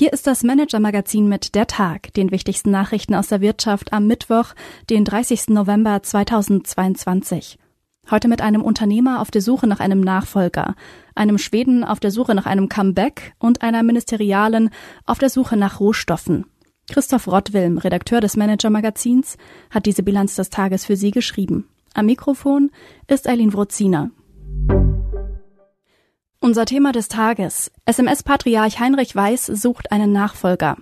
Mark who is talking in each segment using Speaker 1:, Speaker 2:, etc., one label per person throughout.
Speaker 1: Hier ist das Manager-Magazin mit Der Tag, den wichtigsten Nachrichten aus der Wirtschaft am Mittwoch, den 30. November 2022. Heute mit einem Unternehmer auf der Suche nach einem Nachfolger, einem Schweden auf der Suche nach einem Comeback und einer Ministerialen auf der Suche nach Rohstoffen. Christoph Rottwilm, Redakteur des Manager-Magazins, hat diese Bilanz des Tages für Sie geschrieben. Am Mikrofon ist Eileen Wrozina. Unser Thema des Tages. SMS-Patriarch Heinrich Weiß sucht einen Nachfolger.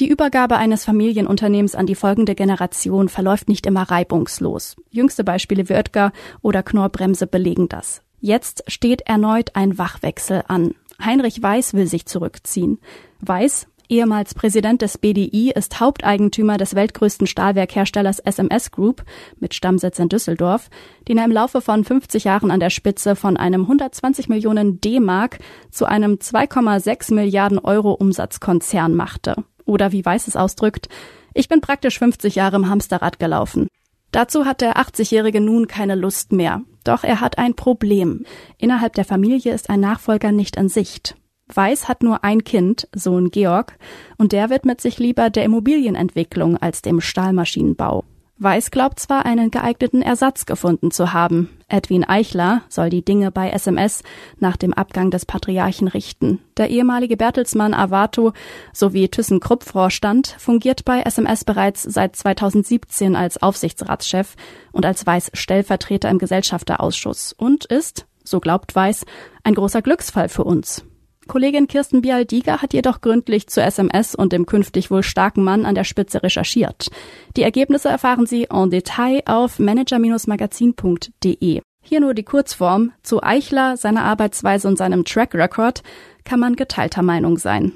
Speaker 1: Die Übergabe eines Familienunternehmens an die folgende Generation verläuft nicht immer reibungslos. Jüngste Beispiele wie Oetker oder Knorrbremse belegen das. Jetzt steht erneut ein Wachwechsel an. Heinrich Weiß will sich zurückziehen. Weiß ehemals Präsident des BDI, ist Haupteigentümer des weltgrößten Stahlwerkherstellers SMS Group mit Stammsitz in Düsseldorf, den er im Laufe von 50 Jahren an der Spitze von einem 120 Millionen D-Mark zu einem 2,6 Milliarden Euro Umsatzkonzern machte. Oder wie Weiß es ausdrückt, ich bin praktisch 50 Jahre im Hamsterrad gelaufen. Dazu hat der 80-Jährige nun keine Lust mehr. Doch er hat ein Problem. Innerhalb der Familie ist ein Nachfolger nicht in Sicht. Weiß hat nur ein Kind, Sohn Georg, und der widmet sich lieber der Immobilienentwicklung als dem Stahlmaschinenbau. Weiß glaubt zwar, einen geeigneten Ersatz gefunden zu haben. Edwin Eichler soll die Dinge bei SMS nach dem Abgang des Patriarchen richten. Der ehemalige Bertelsmann Avato sowie ThyssenKrupp-Vorstand fungiert bei SMS bereits seit 2017 als Aufsichtsratschef und als Weiß Stellvertreter im Gesellschafterausschuss und ist, so glaubt Weiß, ein großer Glücksfall für uns. Kollegin Kirsten Bialdiger hat jedoch gründlich zu SMS und dem künftig wohl starken Mann an der Spitze recherchiert. Die Ergebnisse erfahren Sie en Detail auf manager-magazin.de. Hier nur die Kurzform. Zu Eichler, seiner Arbeitsweise und seinem Track Record kann man geteilter Meinung sein.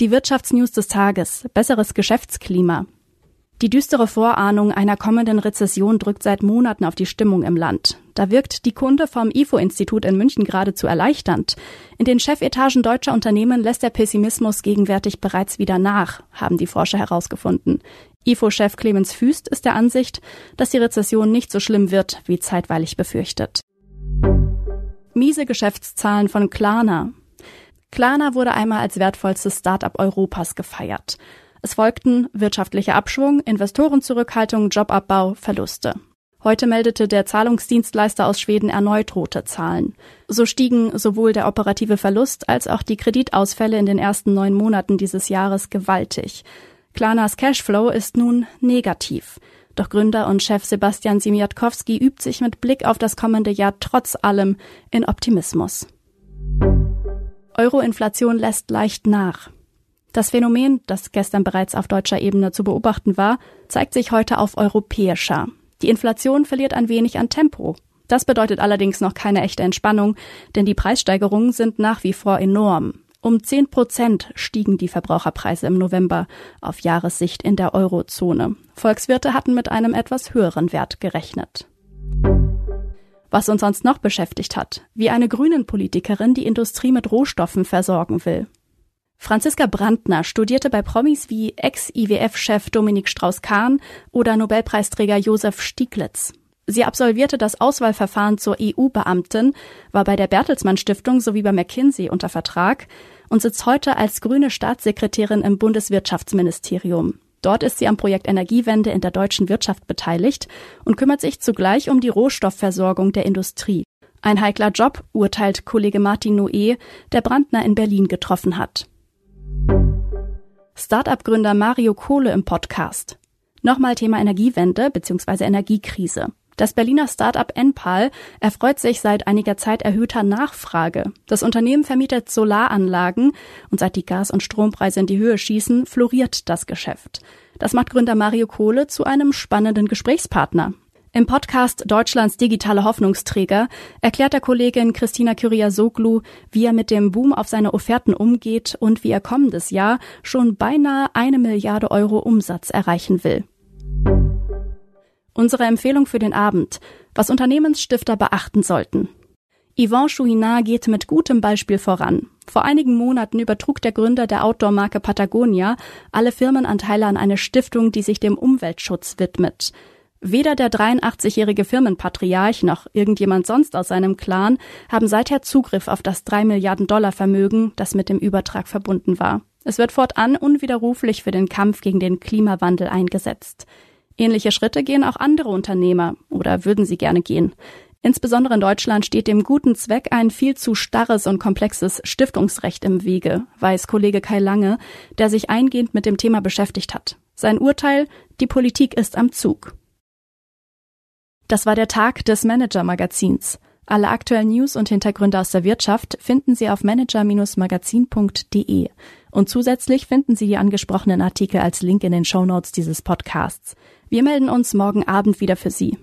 Speaker 1: Die Wirtschaftsnews des Tages. Besseres Geschäftsklima. Die düstere Vorahnung einer kommenden Rezession drückt seit Monaten auf die Stimmung im Land. Da wirkt die Kunde vom IFO-Institut in München geradezu erleichternd. In den Chefetagen deutscher Unternehmen lässt der Pessimismus gegenwärtig bereits wieder nach, haben die Forscher herausgefunden. IFO-Chef Clemens Füst ist der Ansicht, dass die Rezession nicht so schlimm wird, wie zeitweilig befürchtet. Miese Geschäftszahlen von Klarna. Klarna wurde einmal als wertvollstes Start-up Europas gefeiert. Es folgten wirtschaftlicher Abschwung, Investorenzurückhaltung, Jobabbau, Verluste. Heute meldete der Zahlungsdienstleister aus Schweden erneut rote Zahlen. So stiegen sowohl der operative Verlust als auch die Kreditausfälle in den ersten neun Monaten dieses Jahres gewaltig. Klarnas Cashflow ist nun negativ. Doch Gründer und Chef Sebastian Simiatkowski übt sich mit Blick auf das kommende Jahr trotz allem in Optimismus. Euroinflation lässt leicht nach. Das Phänomen, das gestern bereits auf deutscher Ebene zu beobachten war, zeigt sich heute auf europäischer. Die Inflation verliert ein wenig an Tempo. Das bedeutet allerdings noch keine echte Entspannung, denn die Preissteigerungen sind nach wie vor enorm. Um 10 Prozent stiegen die Verbraucherpreise im November auf Jahressicht in der Eurozone. Volkswirte hatten mit einem etwas höheren Wert gerechnet. Was uns sonst noch beschäftigt hat, wie eine grünen Politikerin die Industrie mit Rohstoffen versorgen will. Franziska Brandner studierte bei Promis wie Ex-IWF-Chef Dominik Strauß-Kahn oder Nobelpreisträger Josef Stieglitz. Sie absolvierte das Auswahlverfahren zur EU-Beamtin, war bei der Bertelsmann Stiftung sowie bei McKinsey unter Vertrag und sitzt heute als grüne Staatssekretärin im Bundeswirtschaftsministerium. Dort ist sie am Projekt Energiewende in der deutschen Wirtschaft beteiligt und kümmert sich zugleich um die Rohstoffversorgung der Industrie. Ein heikler Job, urteilt Kollege Martin Noé, der Brandner in Berlin getroffen hat. Startup-Gründer Mario Kohle im Podcast. Nochmal Thema Energiewende bzw. Energiekrise. Das Berliner Startup Enpal erfreut sich seit einiger Zeit erhöhter Nachfrage. Das Unternehmen vermietet Solaranlagen und seit die Gas- und Strompreise in die Höhe schießen, floriert das Geschäft. Das macht Gründer Mario Kohle zu einem spannenden Gesprächspartner. Im Podcast Deutschlands digitale Hoffnungsträger erklärt der Kollegin Christina Kyriasoglu, wie er mit dem Boom auf seine Offerten umgeht und wie er kommendes Jahr schon beinahe eine Milliarde Euro Umsatz erreichen will. Unsere Empfehlung für den Abend, was Unternehmensstifter beachten sollten. Yvon Chouinard geht mit gutem Beispiel voran. Vor einigen Monaten übertrug der Gründer der Outdoor-Marke Patagonia alle Firmenanteile an eine Stiftung, die sich dem Umweltschutz widmet. Weder der 83-jährige Firmenpatriarch noch irgendjemand sonst aus seinem Clan haben seither Zugriff auf das 3 Milliarden Dollar Vermögen, das mit dem Übertrag verbunden war. Es wird fortan unwiderruflich für den Kampf gegen den Klimawandel eingesetzt. Ähnliche Schritte gehen auch andere Unternehmer oder würden sie gerne gehen. Insbesondere in Deutschland steht dem guten Zweck ein viel zu starres und komplexes Stiftungsrecht im Wege, weiß Kollege Kai Lange, der sich eingehend mit dem Thema beschäftigt hat. Sein Urteil, die Politik ist am Zug. Das war der Tag des Manager-Magazins. Alle aktuellen News und Hintergründe aus der Wirtschaft finden Sie auf manager-magazin.de. Und zusätzlich finden Sie die angesprochenen Artikel als Link in den Shownotes dieses Podcasts. Wir melden uns morgen Abend wieder für Sie.